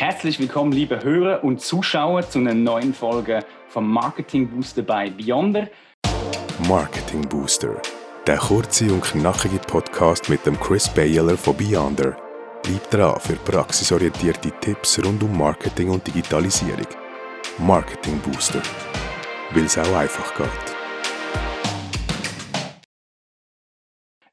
Herzlich willkommen, liebe Hörer und Zuschauer, zu einer neuen Folge vom Marketing Booster bei Beyonder. Marketing Booster, der kurze und knackige Podcast mit dem Chris Baylor von Beyonder. Bleib dran für praxisorientierte Tipps rund um Marketing und Digitalisierung. Marketing Booster, weil es auch einfach geht.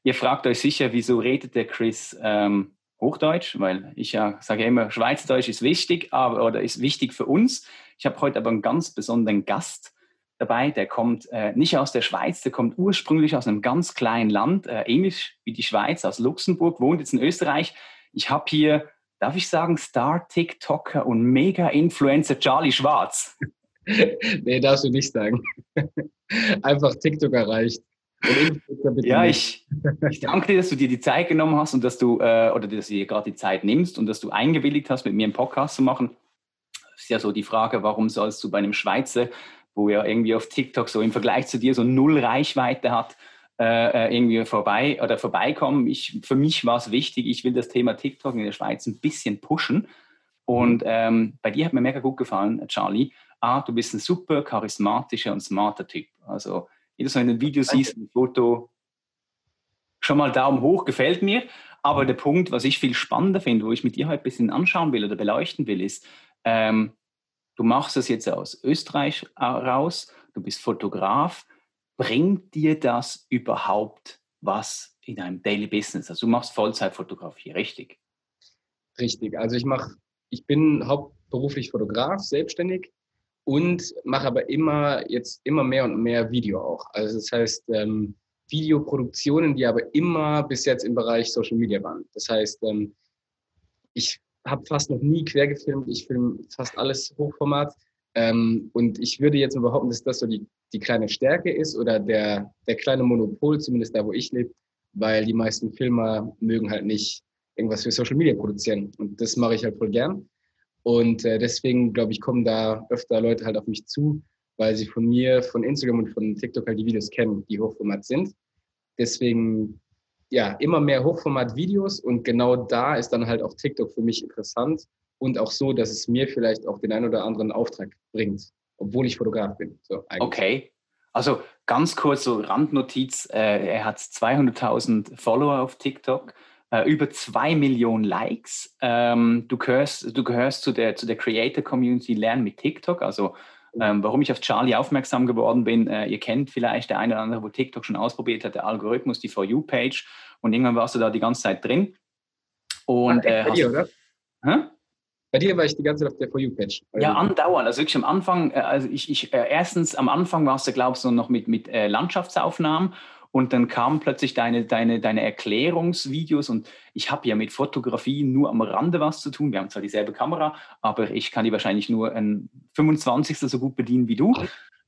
Ihr fragt euch sicher, wieso redet der Chris ähm, Hochdeutsch, weil ich ja sage immer, Schweizerdeutsch ist wichtig, aber oder ist wichtig für uns. Ich habe heute aber einen ganz besonderen Gast dabei, der kommt äh, nicht aus der Schweiz, der kommt ursprünglich aus einem ganz kleinen Land, äh, ähnlich wie die Schweiz, aus Luxemburg, wohnt jetzt in Österreich. Ich habe hier, darf ich sagen, Star-TikToker und Mega-Influencer Charlie Schwarz. nee, darfst du nicht sagen. Einfach TikTok erreicht. Ja, ich, ich danke dir, dass du dir die Zeit genommen hast und dass du, äh, oder dass du dir gerade die Zeit nimmst und dass du eingewilligt hast, mit mir einen Podcast zu machen. Das ist ja so die Frage, warum sollst du bei einem Schweizer, wo ja irgendwie auf TikTok so im Vergleich zu dir so null Reichweite hat, äh, äh, irgendwie vorbei oder vorbeikommen. Ich, für mich war es wichtig, ich will das Thema TikTok in der Schweiz ein bisschen pushen. Und ähm, bei dir hat mir mega gut gefallen, Charlie. Ah, du bist ein super charismatischer und smarter Typ. Also jedes Mal in einem Video siehst, ein Foto, schon mal Daumen hoch, gefällt mir. Aber der Punkt, was ich viel spannender finde, wo ich mit dir heute ein bisschen anschauen will oder beleuchten will, ist, ähm, du machst das jetzt aus Österreich raus, du bist Fotograf. Bringt dir das überhaupt was in deinem Daily Business? Also du machst Vollzeitfotografie, richtig? Richtig. Also ich mache, ich bin hauptberuflich Fotograf, selbstständig und mache aber immer jetzt immer mehr und mehr Video auch. Also das heißt ähm, Videoproduktionen, die aber immer bis jetzt im Bereich Social Media waren. Das heißt, ähm, ich habe fast noch nie quer gefilmt. Ich filme fast alles Hochformat. Ähm, und ich würde jetzt behaupten, dass das so die, die kleine Stärke ist oder der, der kleine Monopol, zumindest da, wo ich lebe, weil die meisten Filmer mögen halt nicht irgendwas für Social Media produzieren. Und das mache ich halt voll gern. Und äh, deswegen, glaube ich, kommen da öfter Leute halt auf mich zu, weil sie von mir, von Instagram und von TikTok halt die Videos kennen, die Hochformat sind. Deswegen, ja, immer mehr Hochformat-Videos und genau da ist dann halt auch TikTok für mich interessant und auch so, dass es mir vielleicht auch den einen oder anderen Auftrag bringt, obwohl ich Fotograf bin. So, okay. Also ganz kurz so Randnotiz, äh, er hat 200.000 Follower auf TikTok äh, über zwei Millionen Likes. Ähm, du gehörst, du gehörst zu der, zu der Creator Community Lern mit TikTok. Also ähm, warum ich auf Charlie aufmerksam geworden bin, äh, ihr kennt vielleicht der eine oder andere, wo TikTok schon ausprobiert hat, der Algorithmus, die For You-Page. Und irgendwann warst du da die ganze Zeit drin. Und, äh, bei dir, oder? Hä? Bei dir war ich die ganze Zeit auf der For You-Page. Ja, andauernd. Also wirklich am Anfang, äh, also ich, ich äh, erstens am Anfang warst du, glaubst du, noch mit, mit äh, Landschaftsaufnahmen und dann kamen plötzlich deine, deine, deine Erklärungsvideos und ich habe ja mit Fotografie nur am Rande was zu tun. Wir haben zwar dieselbe Kamera, aber ich kann die wahrscheinlich nur ein 25. so gut bedienen wie du.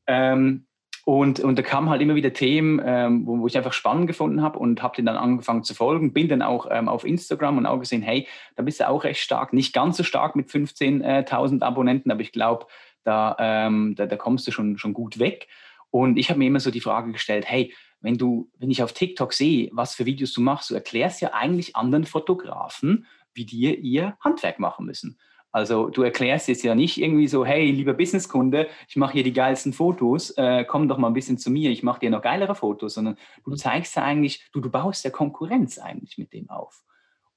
Ähm, und, und da kamen halt immer wieder Themen, ähm, wo, wo, ich einfach spannend gefunden habe und habe den dann angefangen zu folgen. Bin dann auch ähm, auf Instagram und auch gesehen, hey, da bist du auch recht stark. Nicht ganz so stark mit 15.000 Abonnenten, aber ich glaube, da, ähm, da, da kommst du schon, schon gut weg. Und ich habe mir immer so die Frage gestellt, hey, wenn du, wenn ich auf TikTok sehe, was für Videos du machst, du erklärst ja eigentlich anderen Fotografen, wie dir ihr Handwerk machen müssen. Also du erklärst jetzt ja nicht irgendwie so, hey, lieber Businesskunde, ich mache hier die geilsten Fotos, äh, komm doch mal ein bisschen zu mir, ich mache dir noch geilere Fotos, sondern du zeigst ja eigentlich, du, du baust ja Konkurrenz eigentlich mit dem auf.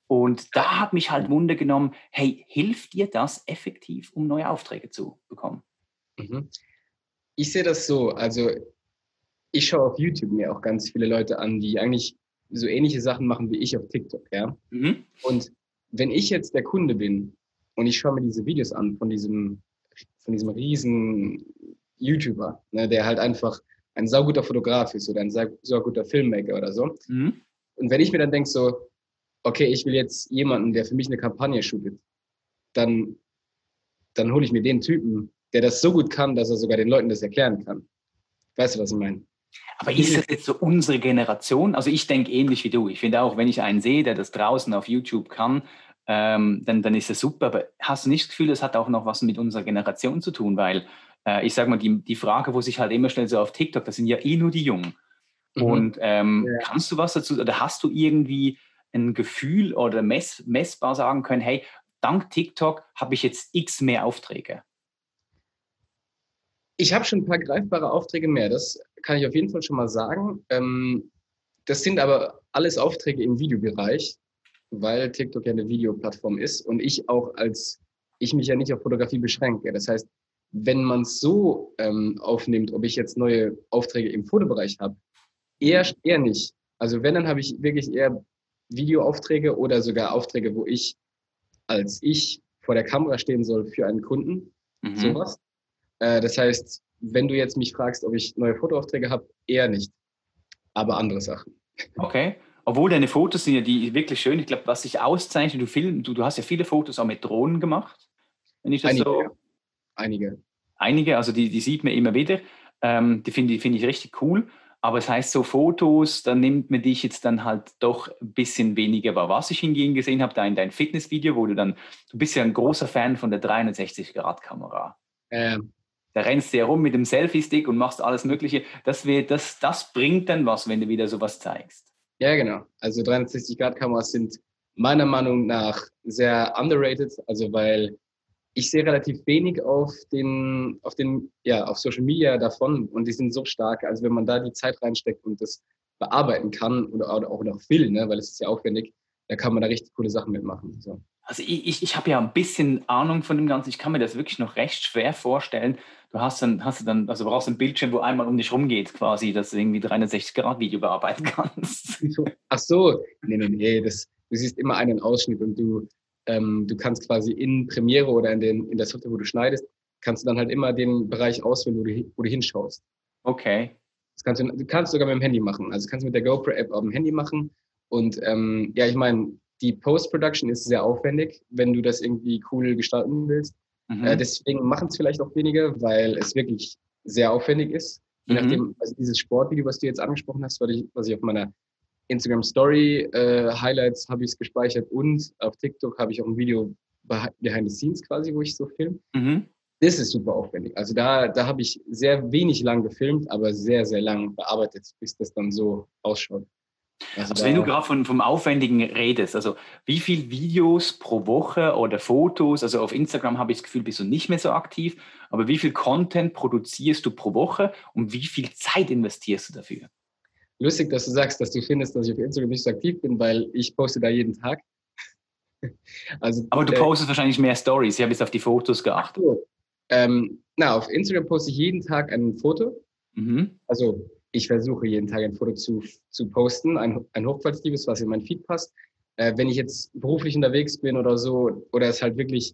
Und da hat mich halt Wunder genommen, hey, hilft dir das effektiv, um neue Aufträge zu bekommen? Mhm. Ich sehe das so, also ich schaue auf YouTube mir auch ganz viele Leute an, die eigentlich so ähnliche Sachen machen wie ich auf TikTok, ja. Mhm. Und wenn ich jetzt der Kunde bin und ich schaue mir diese Videos an von diesem, von diesem riesen YouTuber, ne, der halt einfach ein sauguter Fotograf ist oder ein sauguter Filmmaker oder so. Mhm. Und wenn ich mir dann denke so, okay, ich will jetzt jemanden, der für mich eine Kampagne shootet, dann, dann hole ich mir den Typen, der das so gut kann, dass er sogar den Leuten das erklären kann. Weißt du, was ich meine? Aber ist das jetzt so unsere Generation? Also ich denke ähnlich wie du. Ich finde auch, wenn ich einen sehe, der das draußen auf YouTube kann, ähm, dann, dann ist das super. Aber hast du nicht das Gefühl, das hat auch noch was mit unserer Generation zu tun? Weil äh, ich sage mal, die, die Frage, wo sich halt immer stellt, so auf TikTok, das sind ja eh nur die Jungen. Mhm. Und ähm, ja. kannst du was dazu, oder hast du irgendwie ein Gefühl oder mess, messbar sagen können, hey, dank TikTok habe ich jetzt x mehr Aufträge? Ich habe schon ein paar greifbare Aufträge mehr, das kann ich auf jeden Fall schon mal sagen. Ähm, das sind aber alles Aufträge im Videobereich, weil TikTok ja eine Videoplattform ist und ich auch als, ich mich ja nicht auf Fotografie beschränke. Das heißt, wenn man es so ähm, aufnimmt, ob ich jetzt neue Aufträge im Fotobereich habe, eher, eher nicht. Also wenn, dann habe ich wirklich eher Videoaufträge oder sogar Aufträge, wo ich als ich vor der Kamera stehen soll für einen Kunden. Mhm. Sowas. Äh, das heißt, wenn du jetzt mich fragst, ob ich neue Fotoaufträge habe, eher nicht. Aber andere Sachen. Okay. Obwohl deine Fotos sind ja die wirklich schön. Ich glaube, was sich auszeichnet, du, film, du, du hast ja viele Fotos auch mit Drohnen gemacht. Wenn ich das Einige. So Einige. Einige, also die, die sieht man immer wieder. Ähm, die finde find ich richtig cool. Aber es heißt, so Fotos, da nimmt man dich jetzt dann halt doch ein bisschen weniger wahr. Was ich hingegen gesehen habe, da in deinem Fitnessvideo, wo du dann, du bist ja ein großer Fan von der 360-Grad-Kamera. Ähm. Da rennst du ja rum mit dem Selfie-Stick und machst alles Mögliche. Das, wird, das, das bringt dann was, wenn du wieder sowas zeigst. Ja, genau. Also 360-Grad-Kameras sind meiner Meinung nach sehr underrated, also weil ich sehe relativ wenig auf den, auf den, ja, auf Social Media davon und die sind so stark. Also wenn man da die Zeit reinsteckt und das bearbeiten kann oder, oder auch noch will, ne, weil es ist ja aufwendig, da kann man da richtig coole Sachen mitmachen. So. Also ich, ich, ich habe ja ein bisschen Ahnung von dem Ganzen. Ich kann mir das wirklich noch recht schwer vorstellen. Du hast dann, hast du dann, also brauchst ein Bildschirm, wo einmal um dich rumgeht, quasi, dass du irgendwie 360-Grad-Video bearbeiten kannst. Ach so, nee, nee, nee. Das, du siehst immer einen Ausschnitt und du ähm, du kannst quasi in Premiere oder in, den, in der Software, wo du schneidest, kannst du dann halt immer den Bereich auswählen, wo du, wo du hinschaust. Okay. Das kannst du, du kannst sogar mit dem Handy machen. Also kannst du mit der GoPro-App auf dem Handy machen. Und ähm, ja, ich meine, die Post-Production ist sehr aufwendig, wenn du das irgendwie cool gestalten willst. Mhm. Äh, deswegen machen es vielleicht auch weniger, weil es wirklich sehr aufwendig ist. Je mhm. nachdem, also dieses Sportvideo, was du jetzt angesprochen hast, was ich, was ich auf meiner Instagram Story äh, Highlights habe ich es gespeichert und auf TikTok habe ich auch ein Video behind the scenes quasi, wo ich so filme. Mhm. Das ist super aufwendig. Also da, da habe ich sehr wenig lang gefilmt, aber sehr, sehr lang bearbeitet, bis das dann so ausschaut. Also, also wenn du gerade von, vom Aufwendigen redest, also wie viele Videos pro Woche oder Fotos, also auf Instagram habe ich das Gefühl, bist du nicht mehr so aktiv, aber wie viel Content produzierst du pro Woche und wie viel Zeit investierst du dafür? lustig, dass du sagst, dass du findest, dass ich auf Instagram nicht so aktiv bin, weil ich poste da jeden Tag. also, Aber du äh, postest wahrscheinlich mehr Stories. Ich habe jetzt auf die Fotos geachtet. So. Ähm, na, auf Instagram poste ich jeden Tag ein Foto. Mhm. Also ich versuche jeden Tag ein Foto zu, zu posten, ein, ein hochqualitatives, was in mein Feed passt. Äh, wenn ich jetzt beruflich unterwegs bin oder so, oder es halt wirklich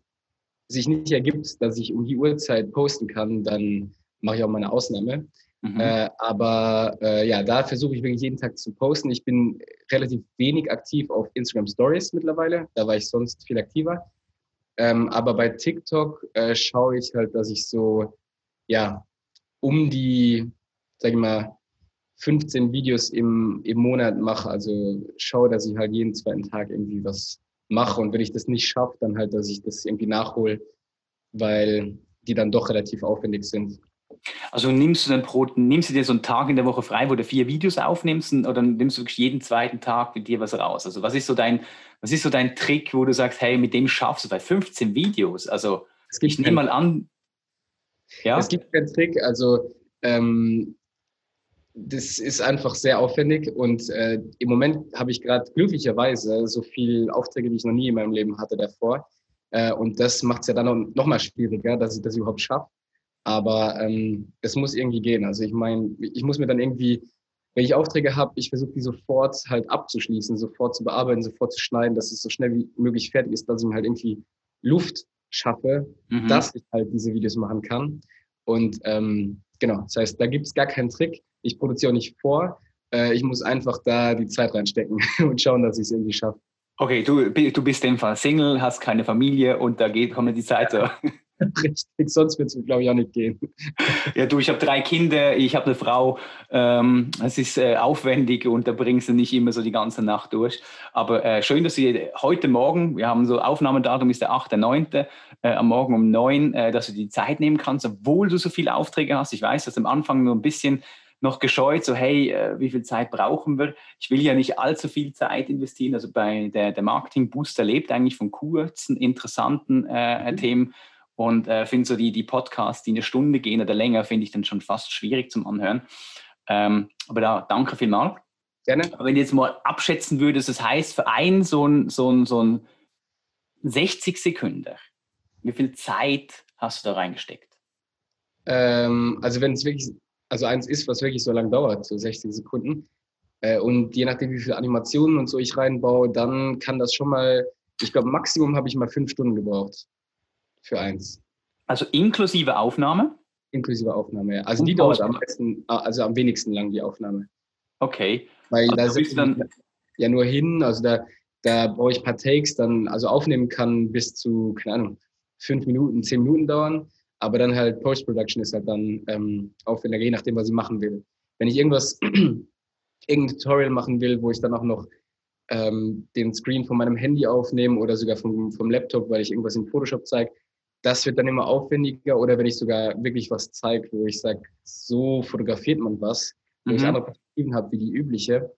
sich nicht ergibt, dass ich um die Uhrzeit posten kann, dann mache ich auch meine Ausnahme. Mhm. Äh, aber äh, ja, da versuche ich wirklich jeden Tag zu posten. Ich bin relativ wenig aktiv auf Instagram Stories mittlerweile. Da war ich sonst viel aktiver. Ähm, aber bei TikTok äh, schaue ich halt, dass ich so, ja, um die, sag ich mal, 15 Videos im, im Monat mache. Also schaue, dass ich halt jeden zweiten Tag irgendwie was mache. Und wenn ich das nicht schaffe, dann halt, dass ich das irgendwie nachhole, weil die dann doch relativ aufwendig sind. Also nimmst du dann pro, nimmst du dir so einen Tag in der Woche frei, wo du vier Videos aufnimmst oder nimmst du wirklich jeden zweiten Tag mit dir was raus? Also was ist so dein, was ist so dein Trick, wo du sagst, hey, mit dem schaffst du bei 15 Videos? Also ich nehme mal an. Ja? Es gibt keinen Trick, also ähm, das ist einfach sehr aufwendig und äh, im Moment habe ich gerade glücklicherweise so viele Aufträge, wie ich noch nie in meinem Leben hatte davor. Äh, und das macht es ja dann noch, noch mal schwieriger, dass ich das überhaupt schaffe. Aber ähm, es muss irgendwie gehen. Also ich meine, ich muss mir dann irgendwie, wenn ich Aufträge habe, ich versuche die sofort halt abzuschließen, sofort zu bearbeiten, sofort zu schneiden, dass es so schnell wie möglich fertig ist, dass ich mir halt irgendwie Luft schaffe, mhm. dass ich halt diese Videos machen kann. Und ähm, genau, das heißt, da gibt es gar keinen Trick. Ich produziere auch nicht vor. Äh, ich muss einfach da die Zeit reinstecken und schauen, dass ich es irgendwie schaffe. Okay, du, du bist in dem Fall Single, hast keine Familie und da geht, kommt die Zeit so. Richtig, sonst wird es, glaube ich, auch nicht gehen. Ja, du, ich habe drei Kinder, ich habe eine Frau. Ähm, es ist äh, aufwendig und da bringst du nicht immer so die ganze Nacht durch. Aber äh, schön, dass du heute Morgen, wir haben so Aufnahmedatum ist der 8.9., äh, am Morgen um 9, äh, dass du die Zeit nehmen kannst, obwohl du so viele Aufträge hast. Ich weiß, dass am Anfang nur ein bisschen noch gescheut, so hey, äh, wie viel Zeit brauchen wir? Ich will ja nicht allzu viel Zeit investieren. Also bei der, der Marketing Booster lebt eigentlich von kurzen, interessanten äh, mhm. Themen und äh, finde so die, die Podcasts, die eine Stunde gehen oder länger, finde ich dann schon fast schwierig zum Anhören. Ähm, aber da danke vielmals. Gerne. Aber wenn du jetzt mal abschätzen würdest, das heißt für einen so ein, so ein, so ein 60 Sekunden, wie viel Zeit hast du da reingesteckt? Ähm, also wenn es wirklich, also eins ist, was wirklich so lange dauert, so 60 Sekunden, äh, und je nachdem, wie viele Animationen und so ich reinbaue, dann kann das schon mal, ich glaube, Maximum habe ich mal fünf Stunden gebraucht für eins. Also inklusive Aufnahme? Inklusive Aufnahme, ja. Also und die dauert am meisten, also am wenigsten lang, die Aufnahme. Okay. Weil also da sind dann ja nur hin, also da, da brauche ich ein paar Takes, dann, also aufnehmen kann bis zu, keine Ahnung, fünf Minuten, zehn Minuten dauern. Aber dann halt Post-Production ist halt dann ähm, aufwendiger, je nachdem, was ich machen will. Wenn ich irgendwas, irgendein Tutorial machen will, wo ich dann auch noch ähm, den Screen von meinem Handy aufnehme oder sogar vom, vom Laptop, weil ich irgendwas in Photoshop zeige, das wird dann immer aufwendiger. Oder wenn ich sogar wirklich was zeige, wo ich sage, so fotografiert man was, wo mhm. ich andere Perspektiven habe wie die übliche,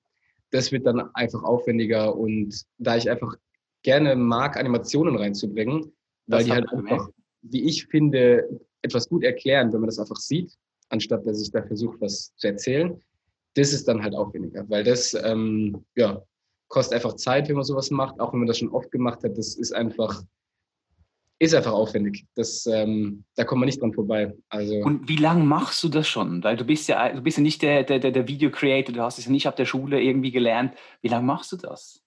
das wird dann einfach aufwendiger. Und da ich einfach gerne mag, Animationen reinzubringen, weil das die halt einfach, wie ich finde, etwas gut erklären, wenn man das einfach sieht, anstatt dass ich da versuche, was zu erzählen. Das ist dann halt aufwendiger, weil das ähm, ja, kostet einfach Zeit, wenn man sowas macht, auch wenn man das schon oft gemacht hat. Das ist einfach, ist einfach aufwendig. Das, ähm, da kommt man nicht dran vorbei. Also und wie lange machst du das schon? Weil du bist ja, du bist ja nicht der, der, der Video Creator, du hast es ja nicht ab der Schule irgendwie gelernt. Wie lange machst du das?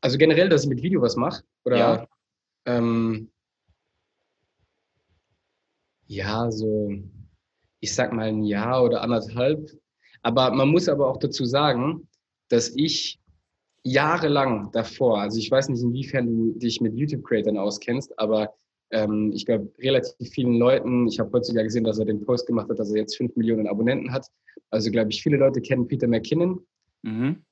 Also generell, dass ich mit Video was mache? Oder ja. Ähm, ja, so, ich sag mal ein Jahr oder anderthalb. Aber man muss aber auch dazu sagen, dass ich jahrelang davor, also ich weiß nicht, inwiefern du dich mit YouTube-Creatern auskennst, aber ähm, ich glaube, relativ vielen Leuten, ich habe heutzutage gesehen, dass er den Post gemacht hat, dass er jetzt fünf Millionen Abonnenten hat. Also glaube ich, viele Leute kennen Peter McKinnon. Mhm.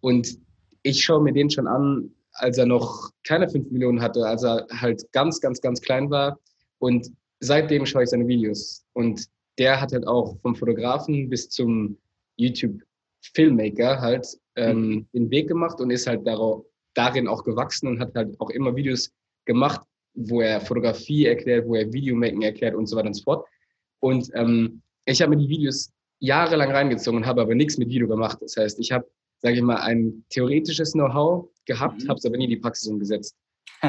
Und ich schaue mir den schon an, als er noch keine 5 Millionen hatte, als er halt ganz, ganz, ganz klein war. Und seitdem schaue ich seine Videos. Und der hat halt auch vom Fotografen bis zum YouTube-Filmmaker halt ähm, mhm. den Weg gemacht und ist halt darauf, darin auch gewachsen und hat halt auch immer Videos gemacht, wo er Fotografie erklärt, wo er Videomaking erklärt und so weiter und so fort. Und ähm, ich habe mir die Videos jahrelang reingezogen und habe aber nichts mit Video gemacht. Das heißt, ich habe, sage ich mal, ein theoretisches Know-how gehabt, mhm. habe es aber nie in die Praxis umgesetzt.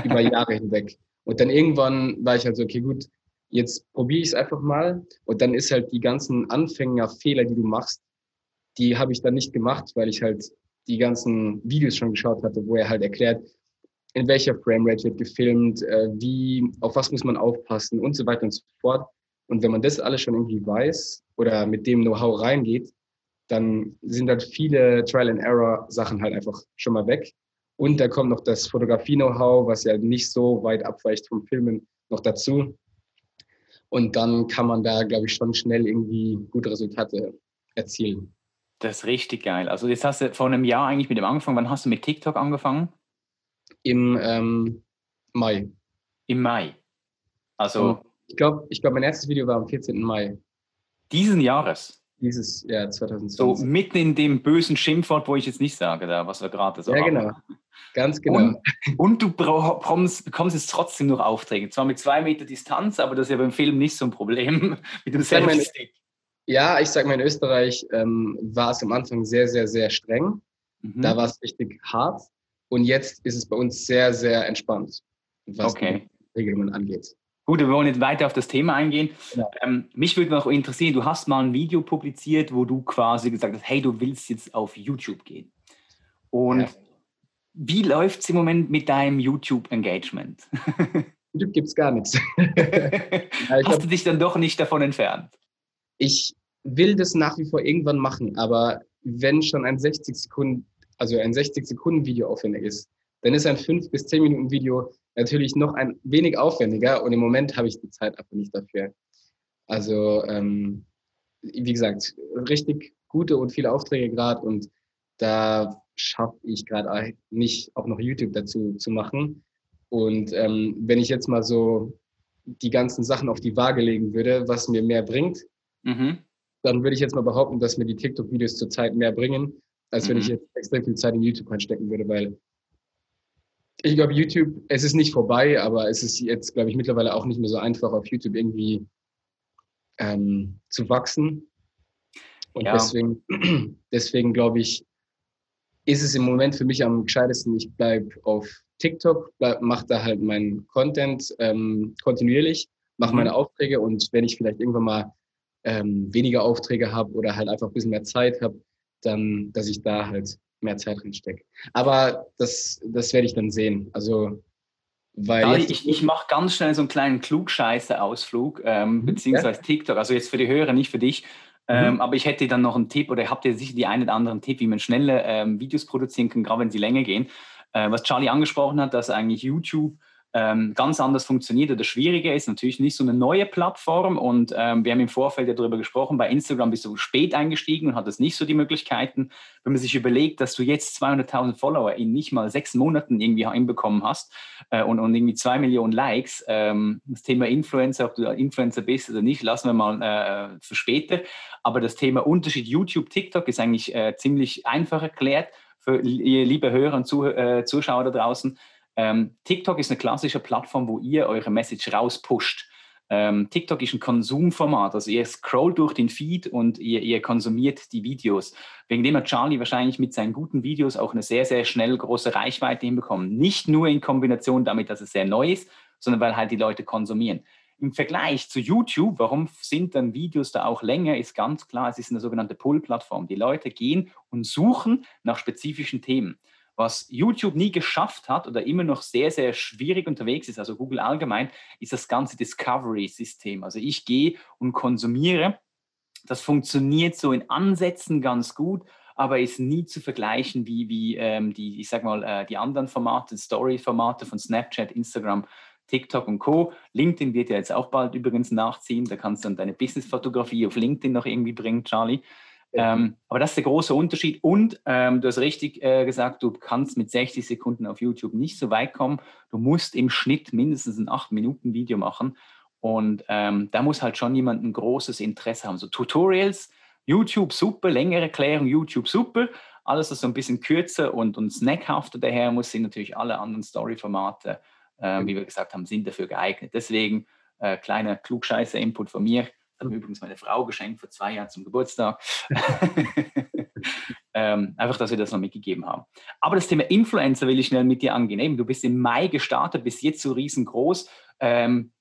Über Jahre hinweg. Und dann irgendwann war ich halt so, okay, gut, jetzt probiere ich es einfach mal. Und dann ist halt die ganzen Anfängerfehler, die du machst, die habe ich dann nicht gemacht, weil ich halt die ganzen Videos schon geschaut hatte, wo er halt erklärt, in welcher Framerate wird gefilmt, äh, wie, auf was muss man aufpassen und so weiter und so fort. Und wenn man das alles schon irgendwie weiß oder mit dem Know-how reingeht, dann sind halt viele Trial-and-Error-Sachen halt einfach schon mal weg. Und da kommt noch das Fotografie-Know-how, was ja nicht so weit abweicht vom Filmen, noch dazu. Und dann kann man da, glaube ich, schon schnell irgendwie gute Resultate erzielen. Das ist richtig geil. Also jetzt hast du vor einem Jahr eigentlich mit dem angefangen. Wann hast du mit TikTok angefangen? Im ähm, Mai. Im Mai. Also. ich glaube, ich glaub, mein erstes Video war am 14. Mai. Diesen Jahres? Dieses Jahr 2020. So mitten in dem bösen Schimpfwort, wo ich jetzt nicht sage, da, was wir gerade so Ja, haben. genau. Ganz genau. Und, und du bekommst, bekommst jetzt trotzdem noch Aufträge. Zwar mit zwei Meter Distanz, aber das ist ja beim Film nicht so ein Problem mit dem Selfie-Stick. Ja, ich sag mal, in Österreich ähm, war es am Anfang sehr, sehr, sehr streng. Mhm. Da war es richtig hart. Und jetzt ist es bei uns sehr, sehr entspannt, was okay. die Regelungen angeht. Gut, wir wollen jetzt weiter auf das Thema eingehen. Ja. Ähm, mich würde noch interessieren, du hast mal ein Video publiziert, wo du quasi gesagt hast, hey, du willst jetzt auf YouTube gehen. Und ja. wie läuft es im Moment mit deinem YouTube-Engagement? YouTube gibt es gar nichts. hast hab, du dich dann doch nicht davon entfernt? Ich will das nach wie vor irgendwann machen, aber wenn schon ein 60 Sekunden, also ein 60 Sekunden Video aufwendig ist, dann ist ein 5 bis 10 Minuten Video natürlich noch ein wenig aufwendiger und im Moment habe ich die Zeit einfach nicht dafür. Also, ähm, wie gesagt, richtig gute und viele Aufträge gerade und da schaffe ich gerade nicht auch noch YouTube dazu zu machen. Und ähm, wenn ich jetzt mal so die ganzen Sachen auf die Waage legen würde, was mir mehr bringt, mhm. dann würde ich jetzt mal behaupten, dass mir die TikTok-Videos zurzeit mehr bringen, als mhm. wenn ich mhm. jetzt extrem viel Zeit in YouTube reinstecken würde, weil ich glaube, YouTube, es ist nicht vorbei, aber es ist jetzt, glaube ich, mittlerweile auch nicht mehr so einfach, auf YouTube irgendwie ähm, zu wachsen. Und ja. deswegen, deswegen glaube ich, ist es im Moment für mich am gescheitesten, ich bleibe auf TikTok, mache da halt meinen Content ähm, kontinuierlich, mache mhm. meine Aufträge und wenn ich vielleicht irgendwann mal ähm, weniger Aufträge habe oder halt einfach ein bisschen mehr Zeit habe, dann, dass ich da halt mehr Zeit drin stecke. Aber das, das werde ich dann sehen. Also, weil ja, ich, ich mache ganz schnell so einen kleinen Klugscheiße-Ausflug, ähm, mhm. beziehungsweise ja. TikTok. Also jetzt für die Hörer, nicht für dich. Ähm, mhm. aber ich hätte dann noch einen Tipp oder habt ihr sicher die einen oder anderen Tipp, wie man schnelle ähm, Videos produzieren kann, gerade wenn sie länger gehen. Äh, was Charlie angesprochen hat, dass eigentlich YouTube ähm, ganz anders funktioniert oder schwieriger ist. Natürlich nicht so eine neue Plattform und ähm, wir haben im Vorfeld ja darüber gesprochen, bei Instagram bist du spät eingestiegen und hattest nicht so die Möglichkeiten. Wenn man sich überlegt, dass du jetzt 200.000 Follower in nicht mal sechs Monaten irgendwie hinbekommen hast äh, und, und irgendwie zwei Millionen Likes, ähm, das Thema Influencer, ob du Influencer bist oder nicht, lassen wir mal äh, für später. Aber das Thema Unterschied YouTube, TikTok ist eigentlich äh, ziemlich einfach erklärt für liebe Hörer und Zuh äh, Zuschauer da draußen. Ähm, TikTok ist eine klassische Plattform, wo ihr eure Message rauspusht. Ähm, TikTok ist ein Konsumformat, also ihr scrollt durch den Feed und ihr, ihr, konsumiert die Videos. Wegen dem hat Charlie wahrscheinlich mit seinen guten Videos auch eine sehr, sehr schnell große Reichweite hinbekommen. Nicht nur in Kombination damit, dass es sehr neu ist, sondern weil halt die Leute konsumieren. Im Vergleich zu YouTube, warum sind dann Videos da auch länger, ist ganz klar, es ist eine sogenannte Pull-Plattform. Die Leute gehen und suchen nach spezifischen Themen. Was YouTube nie geschafft hat oder immer noch sehr, sehr schwierig unterwegs ist, also Google allgemein, ist das ganze Discovery-System. Also ich gehe und konsumiere. Das funktioniert so in Ansätzen ganz gut, aber ist nie zu vergleichen wie, wie ähm, die, ich sag mal, äh, die anderen Formate, Story-Formate von Snapchat, Instagram, TikTok und Co. LinkedIn wird ja jetzt auch bald übrigens nachziehen. Da kannst du dann deine Business-Fotografie auf LinkedIn noch irgendwie bringen, Charlie. Ähm, aber das ist der große Unterschied. Und ähm, du hast richtig äh, gesagt, du kannst mit 60 Sekunden auf YouTube nicht so weit kommen. Du musst im Schnitt mindestens ein 8-Minuten-Video machen. Und ähm, da muss halt schon jemand ein großes Interesse haben. So Tutorials, YouTube super, längere Erklärung, YouTube super. Alles, was so ein bisschen kürzer und, und snackhafter daher muss, sind natürlich alle anderen Story-Formate, äh, wie wir gesagt haben, sind dafür geeignet. Deswegen äh, kleiner Klugscheißer-Input von mir hat übrigens meine Frau geschenkt vor zwei Jahren zum Geburtstag. ähm, einfach, dass wir das noch mitgegeben haben. Aber das Thema Influencer will ich schnell mit dir angehen. Du bist im Mai gestartet, bist jetzt so riesengroß. Ähm,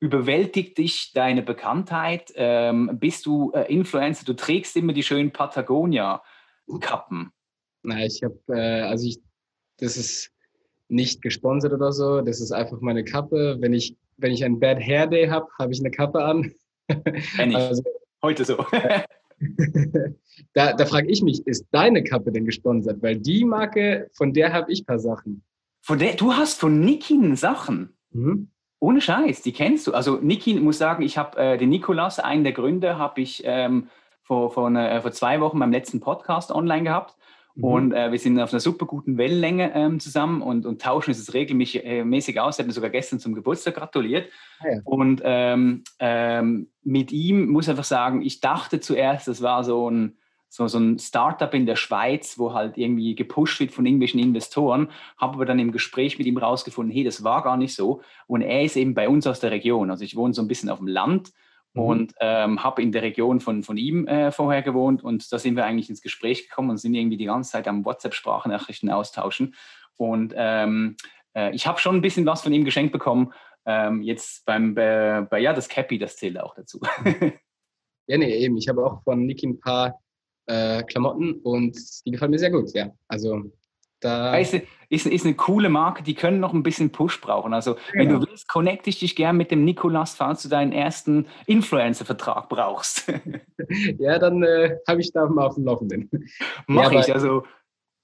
überwältigt dich deine Bekanntheit? Ähm, bist du äh, Influencer? Du trägst immer die schönen Patagonia-Kappen. Nein, ich habe, äh, also ich, das ist nicht gesponsert oder so. Das ist einfach meine Kappe. Wenn ich, wenn ich ein Bad Hair Day habe, habe ich eine Kappe an. Kenn ich. Also, Heute so. da da frage ich mich, ist deine Kappe denn gesponsert? Weil die Marke, von der habe ich ein paar Sachen. Von der, du hast von Nikin Sachen? Mhm. Ohne Scheiß, die kennst du. Also Nikin, muss sagen, ich habe äh, den Nikolas, einen der Gründer, habe ich ähm, vor, vor, eine, vor zwei Wochen beim letzten Podcast online gehabt. Mhm. Und äh, wir sind auf einer super guten Wellenlänge ähm, zusammen und, und tauschen es regelmäßig äh, aus. Er hat mir sogar gestern zum Geburtstag gratuliert. Ah ja. Und ähm, ähm, mit ihm muss ich einfach sagen, ich dachte zuerst, das war so ein, so, so ein Startup in der Schweiz, wo halt irgendwie gepusht wird von irgendwelchen Investoren, habe aber dann im Gespräch mit ihm rausgefunden, hey, das war gar nicht so. Und er ist eben bei uns aus der Region. Also ich wohne so ein bisschen auf dem Land Mhm. und ähm, habe in der Region von, von ihm äh, vorher gewohnt und da sind wir eigentlich ins Gespräch gekommen und sind irgendwie die ganze Zeit am WhatsApp-Sprachnachrichten austauschen. Und ähm, äh, ich habe schon ein bisschen was von ihm geschenkt bekommen. Ähm, jetzt beim, bei, bei, ja, das Cappy, das zählt auch dazu. ja, nee, eben. Ich habe auch von Niki ein paar äh, Klamotten und die gefallen mir sehr gut, ja. Also da ist, ist, ist, eine coole Marke, die können noch ein bisschen Push brauchen. Also, ja. wenn du willst, connecte ich dich gern mit dem Nikolas, falls du deinen ersten Influencer-Vertrag brauchst. ja, dann äh, habe ich da mal auf dem Laufenden. Mach ja, ich, also.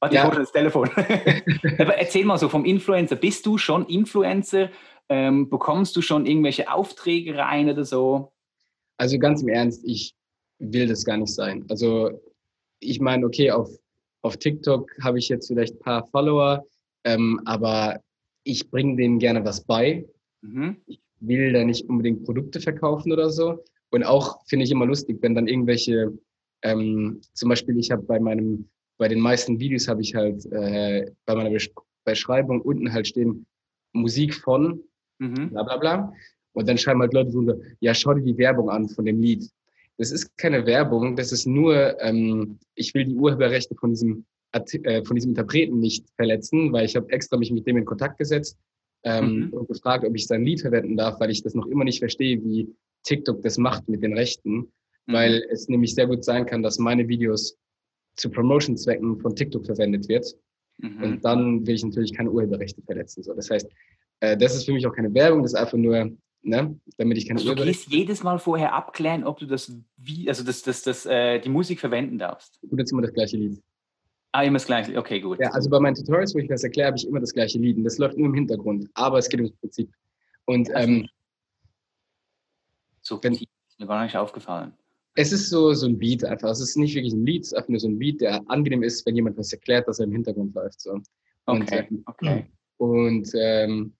Warte, ja. ich hole das Telefon. aber erzähl mal so vom Influencer. Bist du schon Influencer? Ähm, bekommst du schon irgendwelche Aufträge rein oder so? Also ganz im Ernst, ich will das gar nicht sein. Also ich meine, okay, auf auf TikTok habe ich jetzt vielleicht ein paar Follower, ähm, aber ich bringe denen gerne was bei. Mhm. Ich will da nicht unbedingt Produkte verkaufen oder so. Und auch finde ich immer lustig, wenn dann irgendwelche, ähm, zum Beispiel ich habe bei meinem, bei den meisten Videos habe ich halt äh, bei meiner Beschreibung unten halt stehen Musik von mhm. bla bla bla. Und dann schreiben halt Leute so, ja, schau dir die Werbung an von dem Lied. Das ist keine Werbung, das ist nur, ähm, ich will die Urheberrechte von diesem, äh, von diesem Interpreten nicht verletzen, weil ich habe extra mich mit dem in Kontakt gesetzt ähm, mhm. und gefragt, ob ich sein Lied verwenden darf, weil ich das noch immer nicht verstehe, wie TikTok das macht mit den Rechten, mhm. weil es nämlich sehr gut sein kann, dass meine Videos zu Promotion-Zwecken von TikTok verwendet wird. Mhm. Und dann will ich natürlich keine Urheberrechte verletzen. So, das heißt, äh, das ist für mich auch keine Werbung, das ist einfach nur, ne, damit ich keine also Du gehst jedes Mal vorher abklären, ob du das, wie, also das, das, das, äh, die Musik verwenden darfst. Gut, jetzt immer das gleiche Lied. Ah, immer das gleiche, okay, gut. Ja, also bei meinen Tutorials, wo ich das erkläre, habe ich immer das gleiche Lied und das läuft nur im Hintergrund, aber es geht ums Prinzip. Und ähm, so wenn, mir gar nicht aufgefallen. Es ist so, so ein Beat einfach. Es ist nicht wirklich ein Lied, es ist einfach nur so ein Beat, der angenehm ist, wenn jemand was erklärt, dass er im Hintergrund läuft. So. Und, okay, ähm, okay. Und ähm,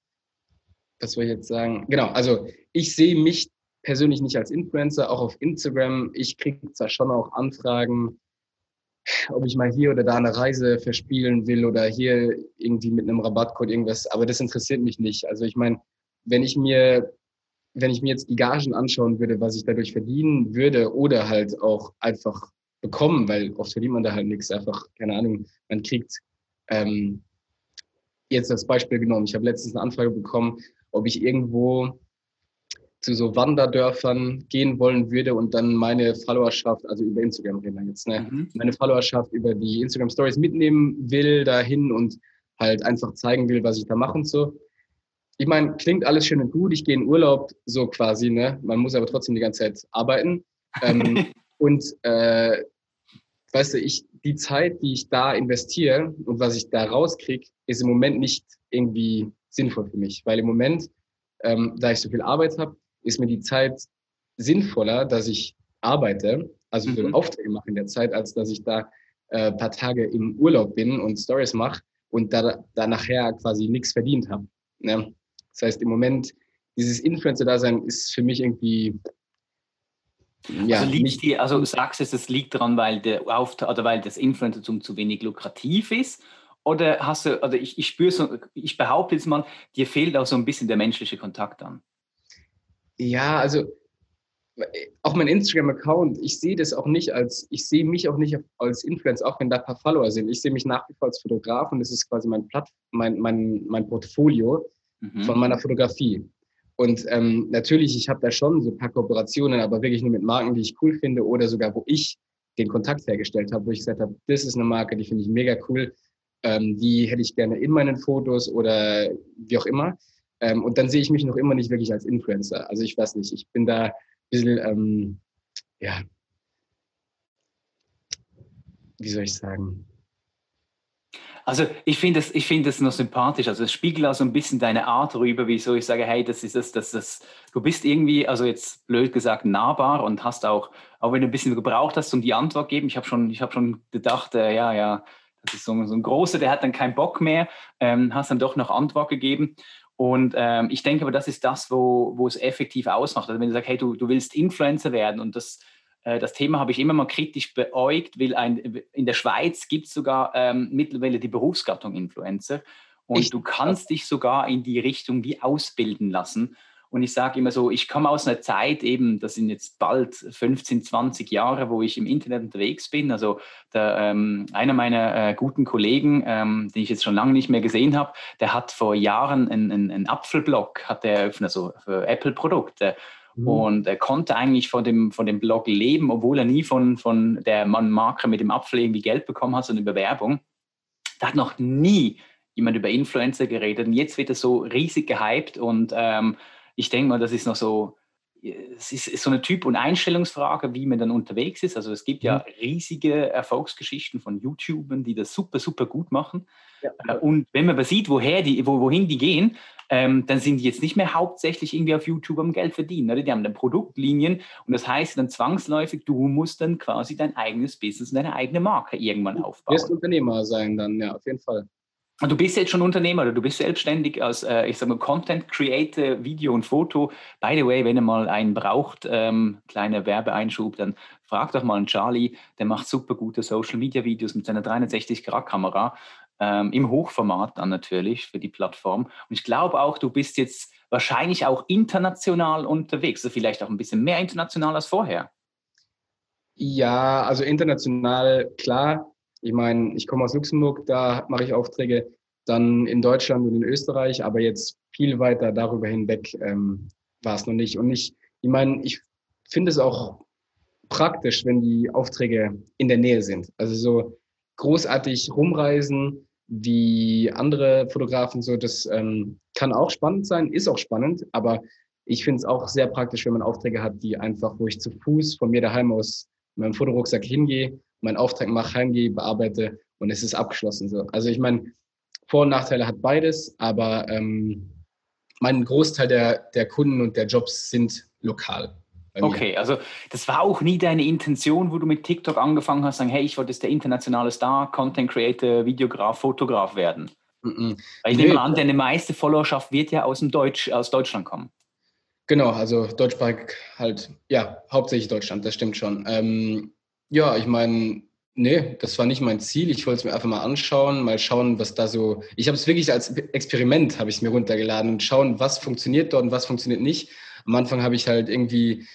was soll ich jetzt sagen? Genau, also ich sehe mich persönlich nicht als Influencer, auch auf Instagram. Ich kriege zwar schon auch Anfragen, ob ich mal hier oder da eine Reise verspielen will oder hier irgendwie mit einem Rabattcode irgendwas, aber das interessiert mich nicht. Also ich meine, wenn ich mir, wenn ich mir jetzt die Gagen anschauen würde, was ich dadurch verdienen würde oder halt auch einfach bekommen, weil oft verdient man da halt nichts, einfach, keine Ahnung, man kriegt ähm, jetzt das Beispiel genommen. Ich habe letztens eine Anfrage bekommen, ob ich irgendwo zu so Wanderdörfern gehen wollen würde und dann meine Followerschaft, also über Instagram reden wir jetzt, ne? Mhm. meine Followerschaft über die Instagram Stories mitnehmen will dahin und halt einfach zeigen will, was ich da mache und so. Ich meine, klingt alles schön und gut, ich gehe in Urlaub, so quasi, ne? Man muss aber trotzdem die ganze Zeit arbeiten. ähm, und äh, weißt du, ich, die Zeit, die ich da investiere und was ich da rauskriege, ist im Moment nicht irgendwie sinnvoll für mich. Weil im Moment, ähm, da ich so viel Arbeit habe, ist mir die Zeit sinnvoller, dass ich arbeite, also für mhm. Aufträge mache in der Zeit, als dass ich da äh, paar Tage im Urlaub bin und Stories mache und da, da nachher quasi nichts verdient habe. Ne? Das heißt, im Moment, dieses Influencer-Dasein ist für mich irgendwie. Ja, also, liegt die, also du sagst es, es liegt daran, weil, der Auftrag, oder weil das Influencertum zu wenig lukrativ ist oder hast du, oder ich, ich spüre so, ich behaupte jetzt mal, dir fehlt auch so ein bisschen der menschliche Kontakt an. Ja, also auch mein Instagram-Account, ich sehe das auch nicht als, ich sehe mich auch nicht als Influencer, auch wenn da ein paar Follower sind. Ich sehe mich nach wie vor als Fotograf und das ist quasi mein Platt, mein, mein, mein Portfolio mhm. von meiner Fotografie. Und ähm, natürlich, ich habe da schon so ein paar Kooperationen, aber wirklich nur mit Marken, die ich cool finde oder sogar, wo ich den Kontakt hergestellt habe, wo ich gesagt habe, das ist eine Marke, die finde ich mega cool ähm, die hätte ich gerne in meinen Fotos oder wie auch immer. Ähm, und dann sehe ich mich noch immer nicht wirklich als Influencer. Also ich weiß nicht, ich bin da ein bisschen, ähm, ja, wie soll ich sagen? Also ich finde ich find noch sympathisch. Also es spiegelt auch so ein bisschen deine Art rüber, wieso ich sage, hey, das ist das, das, das, du bist irgendwie, also jetzt blöd gesagt, nahbar und hast auch, auch wenn du ein bisschen gebraucht hast, um die Antwort geben. Ich habe schon, ich habe schon gedacht, äh, ja, ja, das ist so, so ein großer, der hat dann keinen Bock mehr, ähm, hast dann doch noch Antwort gegeben. Und ähm, ich denke aber, das ist das, wo, wo es effektiv ausmacht. Also wenn du sagst, hey, du, du willst Influencer werden und das, äh, das Thema habe ich immer mal kritisch beäugt, weil ein, in der Schweiz gibt es sogar ähm, mittlerweile die Berufsgattung Influencer und ich, du kannst dich sogar in die Richtung wie ausbilden lassen. Und ich sage immer so, ich komme aus einer Zeit eben, das sind jetzt bald 15, 20 Jahre, wo ich im Internet unterwegs bin. Also der, ähm, einer meiner äh, guten Kollegen, ähm, den ich jetzt schon lange nicht mehr gesehen habe, der hat vor Jahren einen, einen, einen Apfelblog hat er eröffnet, also für Apple-Produkte. Mhm. Und er konnte eigentlich von dem, von dem Blog leben, obwohl er nie von, von der Marke mit dem Apfel irgendwie Geld bekommen hat, sondern über Werbung. Da hat noch nie jemand über Influencer geredet. Und jetzt wird er so riesig gehypt und ähm, ich denke mal, das ist noch so, es ist, so eine Typ- und Einstellungsfrage, wie man dann unterwegs ist. Also es gibt ja mhm. riesige Erfolgsgeschichten von YouTubern, die das super, super gut machen. Ja. Äh, und wenn man aber sieht, woher die, wo, wohin die gehen, ähm, dann sind die jetzt nicht mehr hauptsächlich irgendwie auf YouTube am Geld verdienen. Oder? Die haben dann Produktlinien und das heißt dann zwangsläufig, du musst dann quasi dein eigenes Business und deine eigene Marke irgendwann aufbauen. Du wirst Unternehmer sein dann, ja, auf jeden Fall. Du bist jetzt schon Unternehmer oder du bist selbstständig als, äh, ich sage mal, Content Creator, Video und Foto. By the way, wenn ihr mal einen braucht, ähm, kleiner Werbeeinschub, dann frag doch mal einen Charlie, der macht super gute Social Media Videos mit seiner 360-Grad-Kamera, ähm, im Hochformat dann natürlich für die Plattform. Und ich glaube auch, du bist jetzt wahrscheinlich auch international unterwegs, also vielleicht auch ein bisschen mehr international als vorher. Ja, also international, klar. Ich meine, ich komme aus Luxemburg, da mache ich Aufträge, dann in Deutschland und in Österreich, aber jetzt viel weiter darüber hinweg ähm, war es noch nicht. Und ich, ich meine, ich finde es auch praktisch, wenn die Aufträge in der Nähe sind. Also so großartig rumreisen wie andere Fotografen, so das ähm, kann auch spannend sein, ist auch spannend, aber ich finde es auch sehr praktisch, wenn man Aufträge hat, die einfach, wo ich zu Fuß von mir daheim aus meinem Fotorucksack hingehe, meinen Auftrag mache, heimgehe, bearbeite und es ist abgeschlossen. So. Also ich meine, Vor- und Nachteile hat beides, aber ähm, mein Großteil der, der Kunden und der Jobs sind lokal. Okay, also das war auch nie deine Intention, wo du mit TikTok angefangen hast, sagen, hey, ich wollte jetzt der internationale Star, Content Creator, Videograf, Fotograf werden. Mm -mm. Weil ich nee, nehme an, deine meiste Followerschaft wird ja aus, dem Deutsch, aus Deutschland kommen. Genau, also deutschsprachig halt, ja, hauptsächlich Deutschland, das stimmt schon. Ähm, ja, ich meine, nee, das war nicht mein Ziel. Ich wollte es mir einfach mal anschauen, mal schauen, was da so. Ich habe es wirklich als Experiment habe ich es mir runtergeladen und schauen, was funktioniert dort und was funktioniert nicht. Am Anfang habe ich halt irgendwie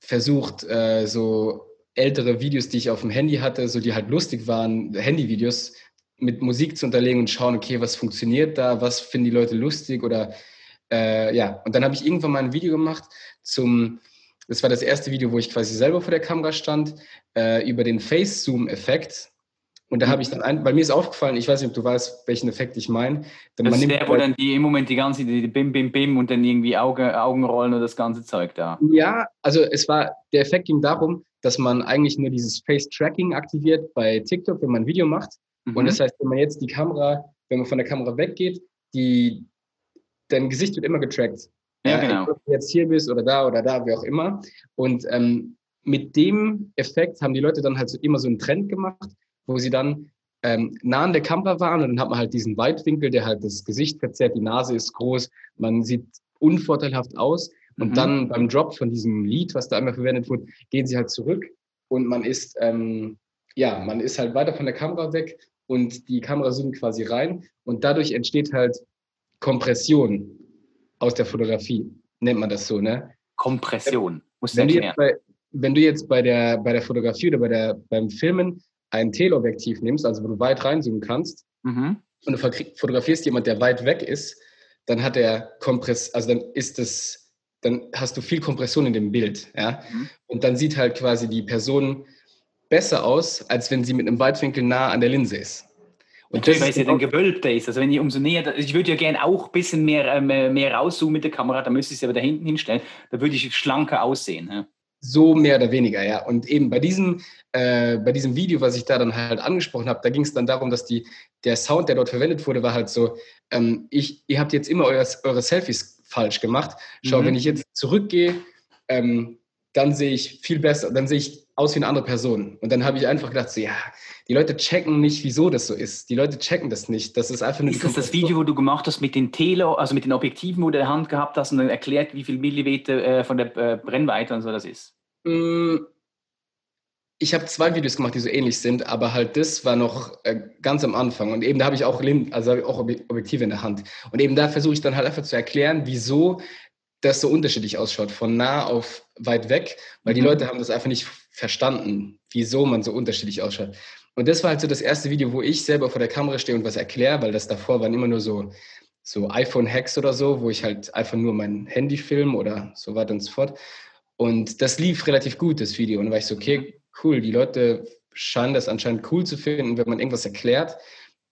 versucht, äh, so ältere Videos, die ich auf dem Handy hatte, so die halt lustig waren, Handyvideos mit Musik zu unterlegen und schauen, okay, was funktioniert da, was finden die Leute lustig oder äh, ja, und dann habe ich irgendwann mal ein Video gemacht zum, das war das erste Video, wo ich quasi selber vor der Kamera stand, äh, über den Face-Zoom-Effekt. Und da habe ich dann, ein, bei mir ist aufgefallen, ich weiß nicht, ob du weißt, welchen Effekt ich meine. Das ist der, wo dann die, im Moment die ganze, die Bim, Bim, Bim und dann irgendwie Auge, Augenrollen und das ganze Zeug da. Ja, also es war, der Effekt ging darum, dass man eigentlich nur dieses Face-Tracking aktiviert bei TikTok, wenn man ein Video macht. Mhm. Und das heißt, wenn man jetzt die Kamera, wenn man von der Kamera weggeht, die, dein Gesicht wird immer getrackt. Ja, genau. Ob du jetzt hier bist oder da oder da, wie auch immer. Und ähm, mit dem Effekt haben die Leute dann halt so immer so einen Trend gemacht, wo sie dann ähm, nah an der Kamera waren und dann hat man halt diesen Weitwinkel, der halt das Gesicht verzerrt, die Nase ist groß, man sieht unvorteilhaft aus. Und mhm. dann beim Drop von diesem Lied, was da einmal verwendet wurde, gehen sie halt zurück und man ist, ähm, ja, man ist halt weiter von der Kamera weg und die Kamera zoomt quasi rein und dadurch entsteht halt Kompression aus der Fotografie, nennt man das so, ne? Kompression, muss wenn, du jetzt bei, wenn du jetzt bei der, bei der Fotografie oder bei der, beim Filmen ein Teleobjektiv nimmst, also wo du weit reinzoomen kannst, mhm. und du fotografierst jemand, der weit weg ist, dann hat er Kompress, also dann ist es, dann hast du viel Kompression in dem Bild, ja. Mhm. Und dann sieht halt quasi die Person besser aus, als wenn sie mit einem Weitwinkel nah an der Linse ist. Und Natürlich, weil es ja dann gewölbter ist. Also wenn ich umso näher, ich würde ja gerne auch ein bisschen mehr, ähm, mehr rauszoomen mit der Kamera, da müsste ich es aber da hinten hinstellen, da würde ich schlanker aussehen. Ja. So mehr oder weniger, ja. Und eben bei diesem, äh, bei diesem Video, was ich da dann halt angesprochen habe, da ging es dann darum, dass die, der Sound, der dort verwendet wurde, war halt so, ähm, ich, ihr habt jetzt immer euer, eure Selfies falsch gemacht. Schau, mhm. wenn ich jetzt zurückgehe, ähm, dann sehe ich viel besser, dann sehe ich aus wie eine andere Person. Und dann habe ich einfach gedacht, so, ja, die Leute checken nicht, wieso das so ist. Die Leute checken das nicht. Das ist einfach nur Ist das das Video, wo du gemacht hast mit den Tele, also mit den Objektiven, wo du in der Hand gehabt hast und dann erklärt, wie viel Millimeter äh, von der äh, Brennweite und so das ist? Mm, ich habe zwei Videos gemacht, die so ähnlich sind, aber halt das war noch äh, ganz am Anfang. Und eben da habe ich auch, also auch Objektive in der Hand. Und eben da versuche ich dann halt einfach zu erklären, wieso das so unterschiedlich ausschaut, von nah auf weit weg, weil mhm. die Leute haben das einfach nicht verstanden, wieso man so unterschiedlich ausschaut. Und das war halt so das erste Video, wo ich selber vor der Kamera stehe und was erkläre, weil das davor waren immer nur so, so iPhone-Hacks oder so, wo ich halt einfach nur mein Handy filme oder so weiter und so fort. Und das lief relativ gut, das Video. Und da war ich so, okay, cool, die Leute scheinen das anscheinend cool zu finden, wenn man irgendwas erklärt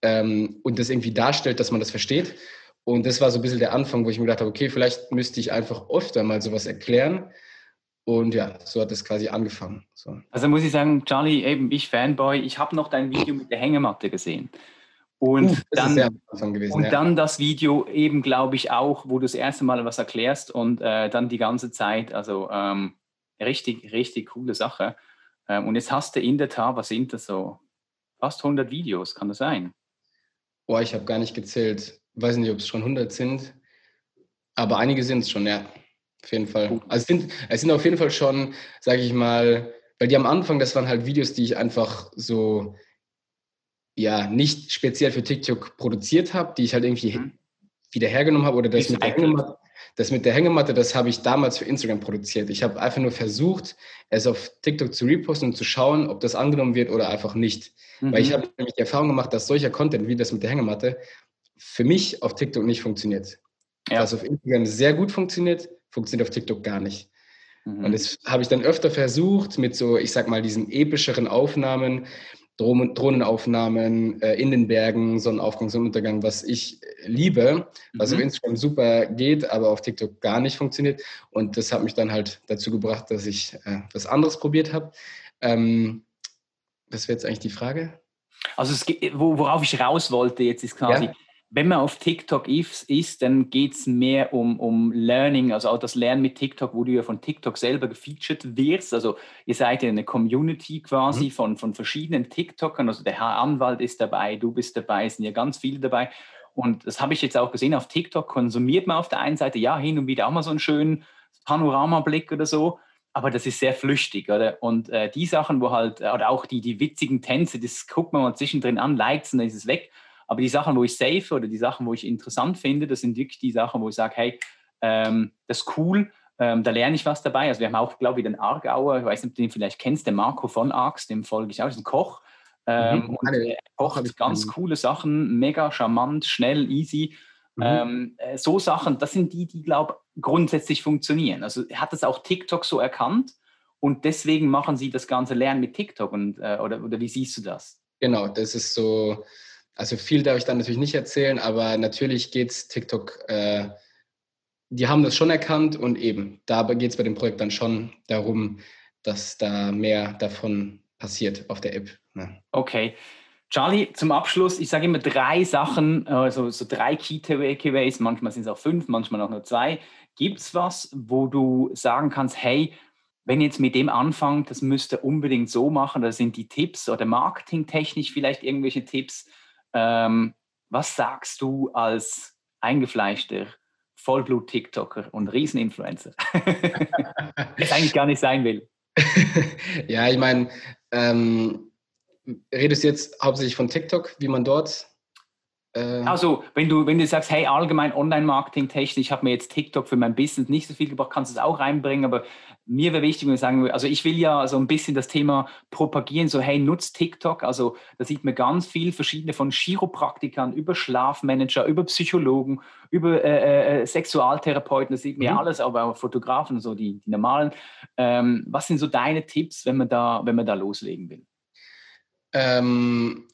ähm, und das irgendwie darstellt, dass man das versteht. Und das war so ein bisschen der Anfang, wo ich mir gedacht habe, okay, vielleicht müsste ich einfach öfter mal sowas erklären. Und ja, so hat es quasi angefangen. So. Also muss ich sagen, Charlie, eben ich Fanboy, ich habe noch dein Video mit der Hängematte gesehen. Und, uh, dann, gewesen, und ja. dann das Video eben, glaube ich, auch, wo du das erste Mal was erklärst und äh, dann die ganze Zeit. Also ähm, richtig, richtig coole Sache. Ähm, und jetzt hast du in der Tat, was sind das so? Fast 100 Videos, kann das sein? Boah, ich habe gar nicht gezählt. Weiß nicht, ob es schon 100 sind. Aber einige sind es schon, ja. Auf jeden Fall. Also es sind, es sind auf jeden Fall schon, sage ich mal, weil die am Anfang, das waren halt Videos, die ich einfach so, ja, nicht speziell für TikTok produziert habe, die ich halt irgendwie mhm. wieder hergenommen habe oder das mit, der Hängematte, das mit der Hängematte, das habe ich damals für Instagram produziert. Ich habe einfach nur versucht, es auf TikTok zu reposten und zu schauen, ob das angenommen wird oder einfach nicht. Mhm. Weil ich mhm. habe nämlich die Erfahrung gemacht, dass solcher Content wie das mit der Hängematte für mich auf TikTok nicht funktioniert. Ja. Was auf Instagram sehr gut funktioniert, funktioniert auf TikTok gar nicht. Mhm. Und das habe ich dann öfter versucht mit so, ich sag mal, diesen epischeren Aufnahmen, Drohnenaufnahmen äh, in den Bergen, Sonnenaufgang, Sonnenuntergang, was ich liebe, was mhm. auf Instagram super geht, aber auf TikTok gar nicht funktioniert. Und das hat mich dann halt dazu gebracht, dass ich äh, was anderes probiert habe. Ähm, was wäre jetzt eigentlich die Frage? Also es, worauf ich raus wollte jetzt ist quasi, ja? Wenn man auf TikTok ist, dann geht es mehr um, um Learning, also auch das Lernen mit TikTok, wo du ja von TikTok selber gefeatured wirst. Also ihr seid ja eine Community quasi mhm. von, von verschiedenen TikTokern. Also der Herr Anwalt ist dabei, du bist dabei, es sind ja ganz viele dabei. Und das habe ich jetzt auch gesehen, auf TikTok konsumiert man auf der einen Seite ja hin und wieder auch mal so einen schönen Panoramablick oder so, aber das ist sehr flüchtig, oder? Und äh, die Sachen, wo halt, oder auch die, die witzigen Tänze, das guckt man mal zwischendrin an, likes und dann ist es weg. Aber die Sachen, wo ich safe oder die Sachen, wo ich interessant finde, das sind wirklich die Sachen, wo ich sage, hey, ähm, das ist cool, ähm, da lerne ich was dabei. Also wir haben auch, glaube ich, den Argauer, ich weiß nicht, ob du den vielleicht kennst, den Marco von Arx, dem folge ich auch, ist ein Koch. Ähm, mhm. Und er kocht ganz coole Sachen, mega charmant, schnell, easy. Mhm. Ähm, äh, so Sachen, das sind die, die, glaube ich, grundsätzlich funktionieren. Also hat das auch TikTok so erkannt und deswegen machen sie das ganze Lernen mit TikTok. Und, äh, oder, oder wie siehst du das? Genau, das ist so, also viel darf ich dann natürlich nicht erzählen, aber natürlich geht es TikTok, äh, die haben das schon erkannt und eben, da geht es bei dem Projekt dann schon darum, dass da mehr davon passiert auf der App. Ne? Okay. Charlie, zum Abschluss, ich sage immer drei Sachen, also so drei Key Takeaways, manchmal sind es auch fünf, manchmal auch nur zwei. Gibt es was, wo du sagen kannst, hey, wenn ihr jetzt mit dem anfangt, das müsst ihr unbedingt so machen, da sind die Tipps oder marketingtechnisch vielleicht irgendwelche Tipps, ähm, was sagst du als eingefleischter Vollblut-TikToker und Rieseninfluencer, es eigentlich gar nicht sein will? ja, ich meine, ähm, redest du jetzt hauptsächlich von TikTok, wie man dort äh, also, wenn du, wenn du sagst, hey, allgemein Online-Marketing technisch, ich habe mir jetzt TikTok für mein Business nicht so viel gebracht, kannst du es auch reinbringen, aber mir wäre wichtig, wenn ich sagen also ich will ja so ein bisschen das Thema propagieren, so hey, nutzt TikTok, also da sieht man ganz viel verschiedene von Chiropraktikern über Schlafmanager, über Psychologen, über äh, äh, Sexualtherapeuten, das sieht man mhm. ja alles, aber auch Fotografen, so die, die normalen. Ähm, was sind so deine Tipps, wenn man da, wenn man da loslegen will? Ähm,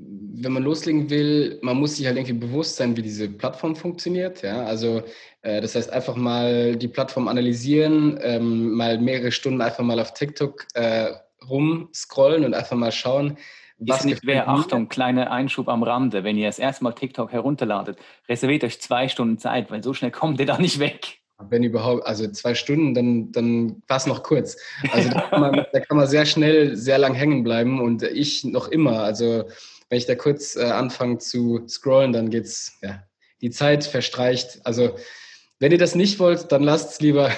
wenn man loslegen will, man muss sich halt irgendwie bewusst sein, wie diese Plattform funktioniert. Ja? Also äh, das heißt einfach mal die Plattform analysieren, ähm, mal mehrere Stunden einfach mal auf TikTok äh, rumscrollen und einfach mal schauen, was nicht wer, Achtung, kleiner Einschub am Rande, wenn ihr das erste Mal TikTok herunterladet, reserviert euch zwei Stunden Zeit, weil so schnell kommt ihr da nicht weg. Wenn überhaupt, also zwei Stunden, dann, dann war es noch kurz. Also da kann, man, da kann man sehr schnell, sehr lang hängen bleiben und ich noch immer. Also wenn ich da kurz äh, anfange zu scrollen, dann geht's, ja, die Zeit verstreicht. Also wenn ihr das nicht wollt, dann lasst es lieber.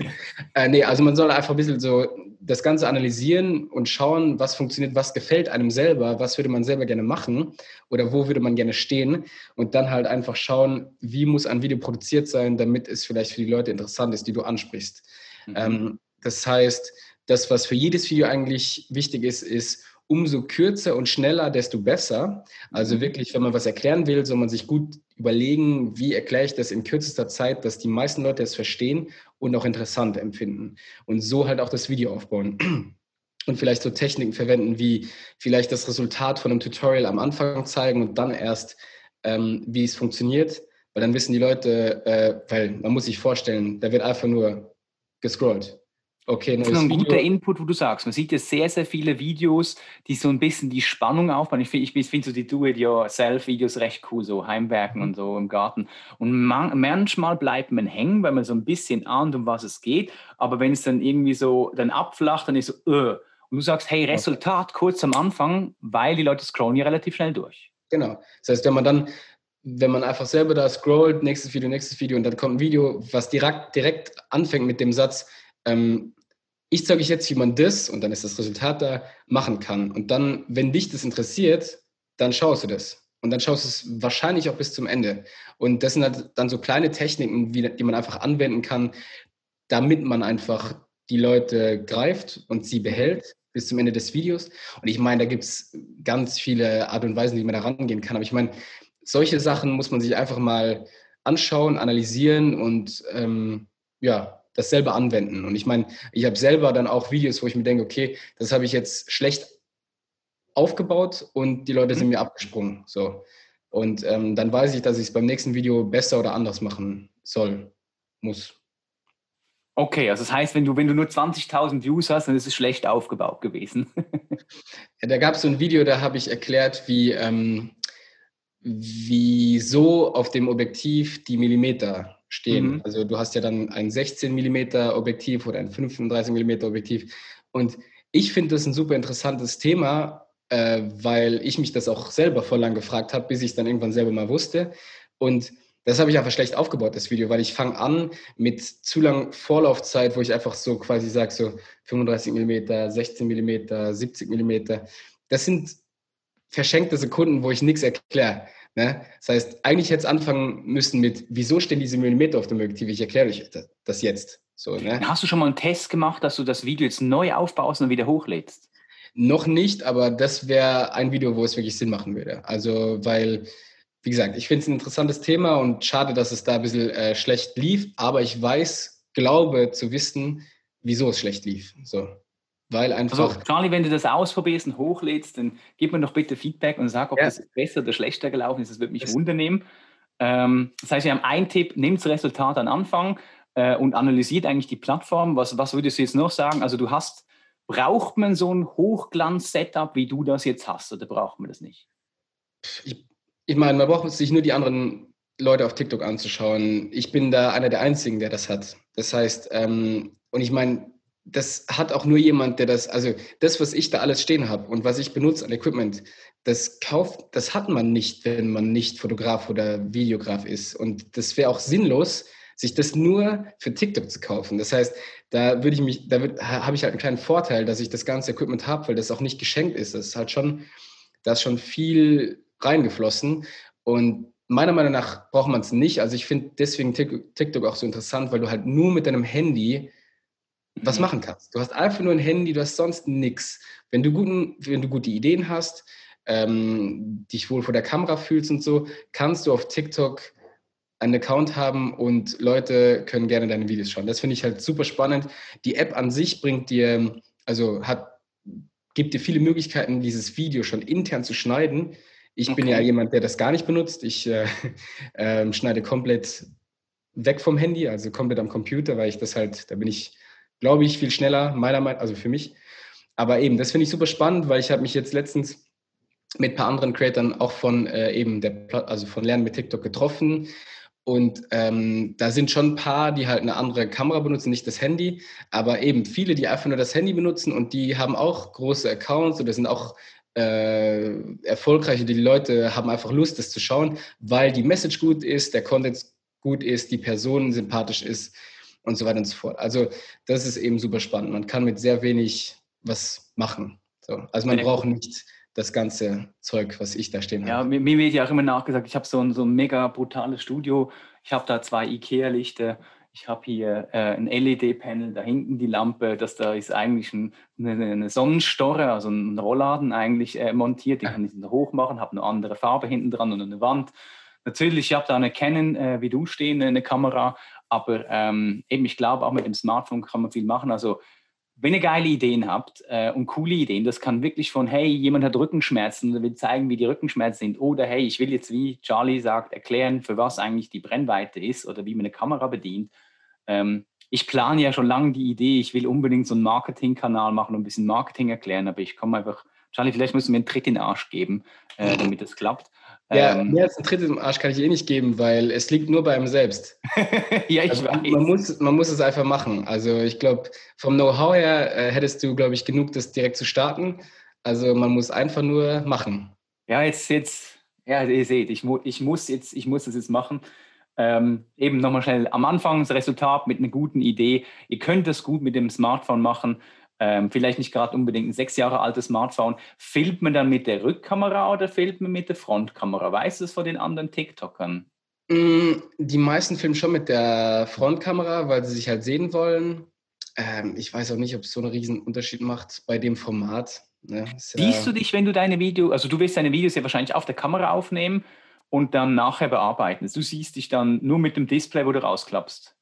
äh, nee, also man soll einfach ein bisschen so das Ganze analysieren und schauen, was funktioniert, was gefällt einem selber, was würde man selber gerne machen oder wo würde man gerne stehen und dann halt einfach schauen, wie muss ein Video produziert sein, damit es vielleicht für die Leute interessant ist, die du ansprichst. Mhm. Ähm, das heißt, das, was für jedes Video eigentlich wichtig ist, ist, umso kürzer und schneller, desto besser. Also mhm. wirklich, wenn man was erklären will, soll man sich gut überlegen, wie erkläre ich das in kürzester Zeit, dass die meisten Leute es verstehen und auch interessant empfinden. Und so halt auch das Video aufbauen. Und vielleicht so Techniken verwenden, wie vielleicht das Resultat von einem Tutorial am Anfang zeigen und dann erst, ähm, wie es funktioniert. Weil dann wissen die Leute, äh, weil man muss sich vorstellen, da wird einfach nur gescrollt. Okay, das ist ein guter Input, wo du sagst. Man sieht ja sehr, sehr viele Videos, die so ein bisschen die Spannung aufbauen. Ich finde ich find so die Do-it-yourself-Videos recht cool, so Heimwerken mhm. und so im Garten. Und man, manchmal bleibt man hängen, weil man so ein bisschen ahnt, um was es geht. Aber wenn es dann irgendwie so dann abflacht, dann ist so, uh. und du sagst, hey, Resultat kurz am Anfang, weil die Leute scrollen ja relativ schnell durch. Genau. Das heißt, wenn man dann, wenn man einfach selber da scrollt, nächstes Video, nächstes Video und dann kommt ein Video, was direkt, direkt anfängt mit dem Satz, ähm, ich zeige euch jetzt, wie man das, und dann ist das Resultat da, machen kann. Und dann, wenn dich das interessiert, dann schaust du das. Und dann schaust du es wahrscheinlich auch bis zum Ende. Und das sind halt dann so kleine Techniken, die man einfach anwenden kann, damit man einfach die Leute greift und sie behält bis zum Ende des Videos. Und ich meine, da gibt es ganz viele Art und Weisen, wie man da rangehen kann. Aber ich meine, solche Sachen muss man sich einfach mal anschauen, analysieren und ähm, ja, dasselbe anwenden. Und ich meine, ich habe selber dann auch Videos, wo ich mir denke, okay, das habe ich jetzt schlecht aufgebaut und die Leute sind mhm. mir abgesprungen. So. Und ähm, dann weiß ich, dass ich es beim nächsten Video besser oder anders machen soll, muss. Okay, also das heißt, wenn du, wenn du nur 20.000 Views hast, dann ist es schlecht aufgebaut gewesen. ja, da gab es so ein Video, da habe ich erklärt, wie, ähm, wieso auf dem Objektiv die Millimeter stehen. Mhm. Also du hast ja dann ein 16 Millimeter Objektiv oder ein 35 Millimeter Objektiv. Und ich finde das ein super interessantes Thema, äh, weil ich mich das auch selber voll lang gefragt habe, bis ich es dann irgendwann selber mal wusste. Und das habe ich einfach schlecht aufgebaut, das Video, weil ich fange an mit zu lang Vorlaufzeit, wo ich einfach so quasi sage, so 35 mm, 16 mm, 70 mm. Das sind verschenkte Sekunden, wo ich nichts erkläre. Ne? Das heißt, eigentlich hätte es anfangen müssen mit, wieso stehen diese Millimeter auf dem Objektiv? Ich erkläre euch das jetzt. So, ne? Hast du schon mal einen Test gemacht, dass du das Video jetzt neu aufbaust und wieder hochlädst? Noch nicht, aber das wäre ein Video, wo es wirklich Sinn machen würde. Also, weil wie gesagt, ich finde es ein interessantes Thema und schade, dass es da ein bisschen äh, schlecht lief, aber ich weiß, glaube zu wissen, wieso es schlecht lief. So. Weil einfach. Also, Charlie, wenn du das ausprobierst und hochlädst, dann gib mir doch bitte Feedback und sag, ob ja. das besser oder schlechter gelaufen ist. Das würde mich das wundernehmen. Ähm, das heißt, wir haben einen Tipp: Nimm das Resultat am Anfang äh, und analysiert eigentlich die Plattform. Was, was würdest du jetzt noch sagen? Also, du hast, braucht man so ein Hochglanz-Setup, wie du das jetzt hast, oder braucht man das nicht? Ich ich meine, man braucht sich nur die anderen Leute auf TikTok anzuschauen. Ich bin da einer der Einzigen, der das hat. Das heißt, ähm, und ich meine, das hat auch nur jemand, der das, also das, was ich da alles stehen habe und was ich benutze an Equipment, das kauft, das hat man nicht, wenn man nicht Fotograf oder Videograf ist. Und das wäre auch sinnlos, sich das nur für TikTok zu kaufen. Das heißt, da würde ich mich, da habe ich halt einen kleinen Vorteil, dass ich das ganze Equipment habe, weil das auch nicht geschenkt ist. Das ist halt schon, da ist schon viel reingeflossen. Und meiner Meinung nach braucht man es nicht. Also ich finde deswegen TikTok auch so interessant, weil du halt nur mit deinem Handy was mhm. machen kannst. Du hast einfach nur ein Handy, du hast sonst nichts. Wenn du guten, wenn du gute Ideen hast, ähm, dich wohl vor der Kamera fühlst und so, kannst du auf TikTok einen Account haben und Leute können gerne deine Videos schauen. Das finde ich halt super spannend. Die App an sich bringt dir, also hat, gibt dir viele Möglichkeiten, dieses Video schon intern zu schneiden. Ich okay. bin ja jemand, der das gar nicht benutzt. Ich äh, äh, schneide komplett weg vom Handy, also komplett am Computer, weil ich das halt, da bin ich, glaube ich, viel schneller, meiner Meinung also für mich. Aber eben, das finde ich super spannend, weil ich habe mich jetzt letztens mit ein paar anderen Creators auch von äh, eben der, also von Lernen mit TikTok getroffen. Und ähm, da sind schon ein paar, die halt eine andere Kamera benutzen, nicht das Handy, aber eben viele, die einfach nur das Handy benutzen und die haben auch große Accounts oder sind auch äh, erfolgreich die Leute haben einfach Lust, das zu schauen, weil die Message gut ist, der Content gut ist, die Person sympathisch ist und so weiter und so fort. Also das ist eben super spannend. Man kann mit sehr wenig was machen. So. Also man braucht nicht das ganze Zeug, was ich da stehen ja, habe. Ja, mir wird ja auch immer nachgesagt, ich habe so ein, so ein mega brutales Studio. Ich habe da zwei Ikea-Lichter ich habe hier äh, ein LED-Panel, da hinten die Lampe, das da ist eigentlich ein, eine, eine, Sonnenstorre, also ein Rollladen eigentlich äh, montiert, die kann ich hoch machen, habe eine andere Farbe hinten dran und eine Wand. Natürlich, ich habe da eine Canon äh, wie du stehen, eine Kamera, aber ähm, eben, ich glaube, auch mit dem Smartphone kann man viel machen. Also wenn ihr geile Ideen habt äh, und coole Ideen, das kann wirklich von, hey, jemand hat Rückenschmerzen und will zeigen, wie die Rückenschmerzen sind, oder hey, ich will jetzt, wie Charlie sagt, erklären, für was eigentlich die Brennweite ist oder wie man eine Kamera bedient. Ähm, ich plane ja schon lange die Idee, ich will unbedingt so einen Marketingkanal machen und ein bisschen Marketing erklären, aber ich komme einfach, Charlie, vielleicht müssen wir einen Tritt in den Arsch geben, äh, damit das klappt. Ja, ähm, mehr als einen Tritt im Arsch kann ich eh nicht geben, weil es liegt nur bei einem selbst. ja, ich also, weiß. Man muss, man muss es einfach machen. Also ich glaube, vom Know-how her äh, hättest du, glaube ich, genug, das direkt zu starten. Also man muss einfach nur machen. Ja, jetzt, jetzt, Ja, ihr seht, ich, ich, muss, jetzt, ich muss das jetzt machen. Ähm, eben nochmal schnell am Anfang das Resultat mit einer guten Idee. Ihr könnt das gut mit dem Smartphone machen. Ähm, vielleicht nicht gerade unbedingt ein sechs Jahre altes Smartphone. Filmt man dann mit der Rückkamera oder filmt man mit der Frontkamera? Weißt du es von den anderen TikTokern? Mm, die meisten filmen schon mit der Frontkamera, weil sie sich halt sehen wollen. Ähm, ich weiß auch nicht, ob es so einen riesen Unterschied macht bei dem Format. Ne? Siehst ja du dich, wenn du deine Videos, also du wirst deine Videos ja wahrscheinlich auf der Kamera aufnehmen und dann nachher bearbeiten. Du siehst dich dann nur mit dem Display, wo du rausklappst.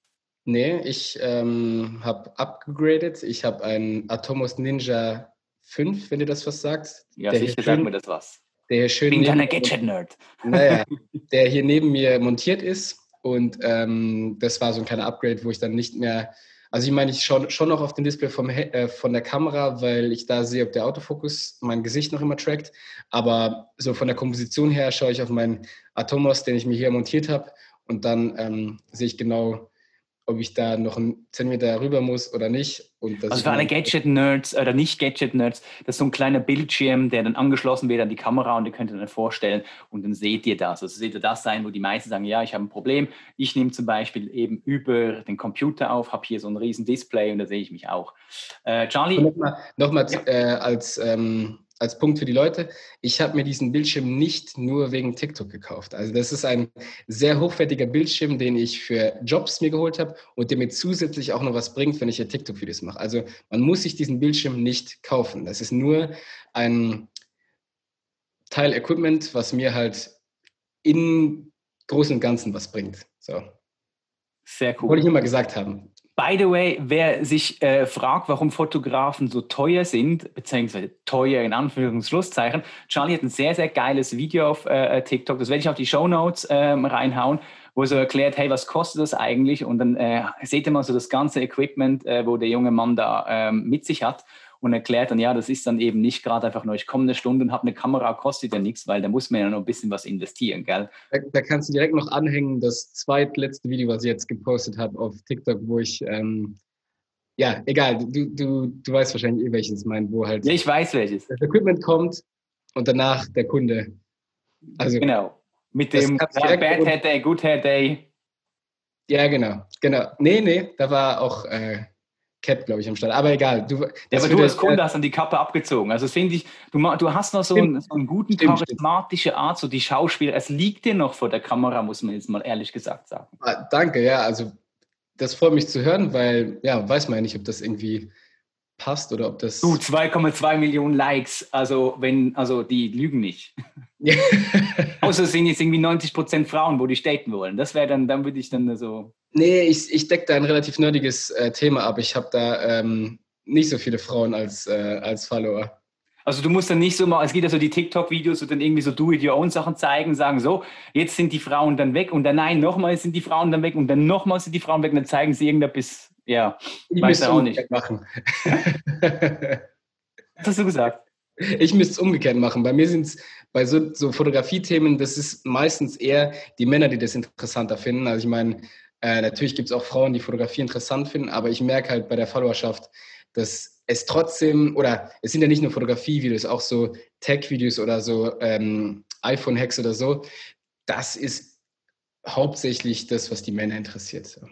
Nee, ich ähm, habe upgraded. Ich habe ein Atomos Ninja 5, wenn du das was sagst. Ja, der sicher sagt mir das was. Der schön Bin deiner Gadget-Nerd. Naja, der hier neben mir montiert ist. Und ähm, das war so ein kleiner Upgrade, wo ich dann nicht mehr also ich meine, ich schaue schon noch auf den Display vom, äh, von der Kamera, weil ich da sehe, ob der Autofokus mein Gesicht noch immer trackt. Aber so von der Komposition her schaue ich auf meinen Atomos, den ich mir hier montiert habe. Und dann ähm, sehe ich genau, ob ich da noch einen Zentimeter rüber muss oder nicht. also für alle Gadget-Nerds oder nicht Gadget-Nerds, das ist so ein kleiner Bildschirm, der dann angeschlossen wird an die Kamera und ihr könnt dann vorstellen und dann seht ihr das. Also seht ihr das sein, wo die meisten sagen, ja, ich habe ein Problem. Ich nehme zum Beispiel eben über den Computer auf, habe hier so ein riesen Display und da sehe ich mich auch. Äh, Charlie? Nochmal noch mal, ja. äh, als... Ähm als Punkt für die Leute, ich habe mir diesen Bildschirm nicht nur wegen TikTok gekauft. Also das ist ein sehr hochwertiger Bildschirm, den ich für Jobs mir geholt habe und der mir zusätzlich auch noch was bringt, wenn ich hier TikTok-Videos mache. Also man muss sich diesen Bildschirm nicht kaufen. Das ist nur ein Teil Equipment, was mir halt im Großen und Ganzen was bringt. So. Sehr cool. Wollte ich immer gesagt haben. By the way, wer sich äh, fragt, warum Fotografen so teuer sind, beziehungsweise teuer in Anführungszeichen, Charlie hat ein sehr, sehr geiles Video auf äh, äh TikTok, das werde ich auf die Show Notes ähm, reinhauen, wo er so erklärt, hey, was kostet das eigentlich? Und dann äh, seht ihr mal so das ganze Equipment, äh, wo der junge Mann da ähm, mit sich hat und erklärt dann, ja, das ist dann eben nicht gerade einfach nur, ich komme eine Stunde und habe eine Kamera, kostet ja nichts, weil da muss man ja noch ein bisschen was investieren, gell? Da, da, kannst du direkt noch anhängen, das zweitletzte Video, was ich jetzt gepostet habe auf TikTok, wo ich, ähm, ja, egal, du, du, du weißt wahrscheinlich eh, welches mein, wo halt. Ja, ich weiß welches. Das Equipment kommt und danach der Kunde. Also, genau. Mit dem Bad Hair Day, Good Hair Day. Ja, genau, genau. Nee, nee, da war auch äh, Cap, glaube ich, am Start. Aber egal. Du, ja, aber du als Kunde hast dann die Kappe abgezogen. Also finde ich, du, du hast noch so, einen, so einen guten, charismatische Art, so die Schauspieler. Es liegt dir noch vor der Kamera, muss man jetzt mal ehrlich gesagt sagen. Ah, danke, ja. Also das freut mich zu hören, weil, ja, weiß man ja nicht, ob das irgendwie passt oder ob das. Du, 2,2 Millionen Likes. Also, wenn, also die lügen nicht. Außer es sind jetzt irgendwie 90 Prozent Frauen, wo die daten wollen. Das wäre dann, dann würde ich dann so. Nee, ich, ich decke da ein relativ nerdiges äh, Thema ab. Ich habe da ähm, nicht so viele Frauen als, äh, als Follower. Also du musst dann nicht so mal, es gibt ja so die TikTok-Videos, wo dann irgendwie so Do-it-your-own-Sachen zeigen, sagen so, jetzt sind die Frauen dann weg und dann nein, nochmal sind die Frauen dann weg und dann nochmal sind die Frauen weg und dann zeigen sie irgendetwas, ja, ich weiß auch nicht. Machen. Was hast du gesagt? Ich müsste es umgekehrt machen. Bei mir sind es bei so, so Fotografie-Themen, das ist meistens eher die Männer, die das interessanter finden. Also ich meine, äh, natürlich gibt es auch Frauen, die Fotografie interessant finden, aber ich merke halt bei der Followerschaft, dass es trotzdem, oder es sind ja nicht nur Fotografie-Videos, auch so Tech-Videos oder so ähm, iPhone-Hacks oder so. Das ist hauptsächlich das, was die Männer interessiert. So.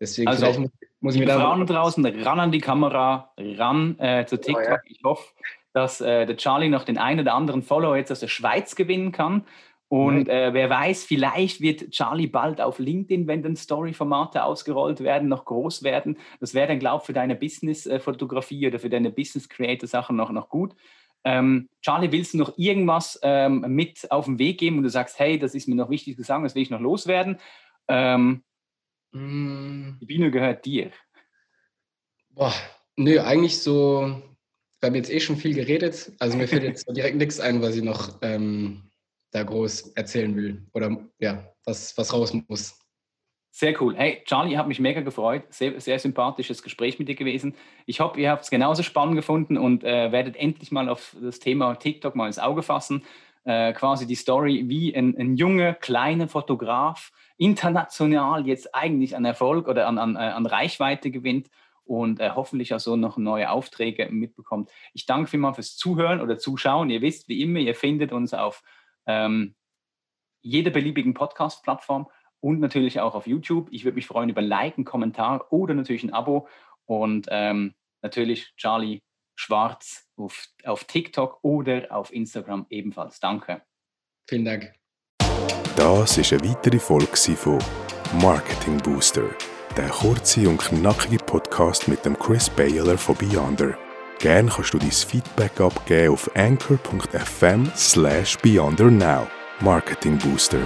Deswegen also, muss, muss ich mir Frauen draußen, ran an die Kamera, ran äh, zu TikTok. Oh, ja. Ich hoffe, dass äh, der Charlie noch den einen oder anderen Follower jetzt aus der Schweiz gewinnen kann. Und äh, wer weiß, vielleicht wird Charlie bald auf LinkedIn, wenn dann Story-Formate ausgerollt werden, noch groß werden. Das wäre dann, glaube ich, für deine Business-Fotografie oder für deine Business-Creator-Sachen noch, noch gut. Ähm, Charlie, willst du noch irgendwas ähm, mit auf den Weg geben und du sagst, hey, das ist mir noch wichtig zu sagen, das will ich noch loswerden? Ähm, mm. Die Bühne gehört dir. Boah, nö, eigentlich so, wir haben jetzt eh schon viel geredet, also mir fällt jetzt direkt nichts ein, was ich noch ähm, da groß erzählen will oder ja, was, was raus muss. Sehr cool. Hey, Charlie, habe mich mega gefreut. Sehr, sehr sympathisches Gespräch mit dir gewesen. Ich hoffe, ihr habt es genauso spannend gefunden und äh, werdet endlich mal auf das Thema TikTok mal ins Auge fassen. Äh, quasi die Story, wie ein, ein junger, kleiner Fotograf international jetzt eigentlich an Erfolg oder an, an, äh, an Reichweite gewinnt und äh, hoffentlich auch so noch neue Aufträge mitbekommt. Ich danke vielmals fürs Zuhören oder Zuschauen. Ihr wisst, wie immer, ihr findet uns auf ähm, jeder beliebigen Podcast-Plattform und natürlich auch auf YouTube. Ich würde mich freuen über ein Like, einen Kommentar oder natürlich ein Abo. Und ähm, natürlich Charlie Schwarz auf, auf TikTok oder auf Instagram ebenfalls. Danke. Vielen Dank. Das ist eine weitere Folge von Marketing Booster, der kurze und knackige Podcast mit dem Chris Baylor von Beyonder. Gerne kannst du dein Feedback abgeben auf anchor.fm slash beyondernow. Marketing Booster.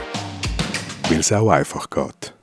Weil es auch einfach geht.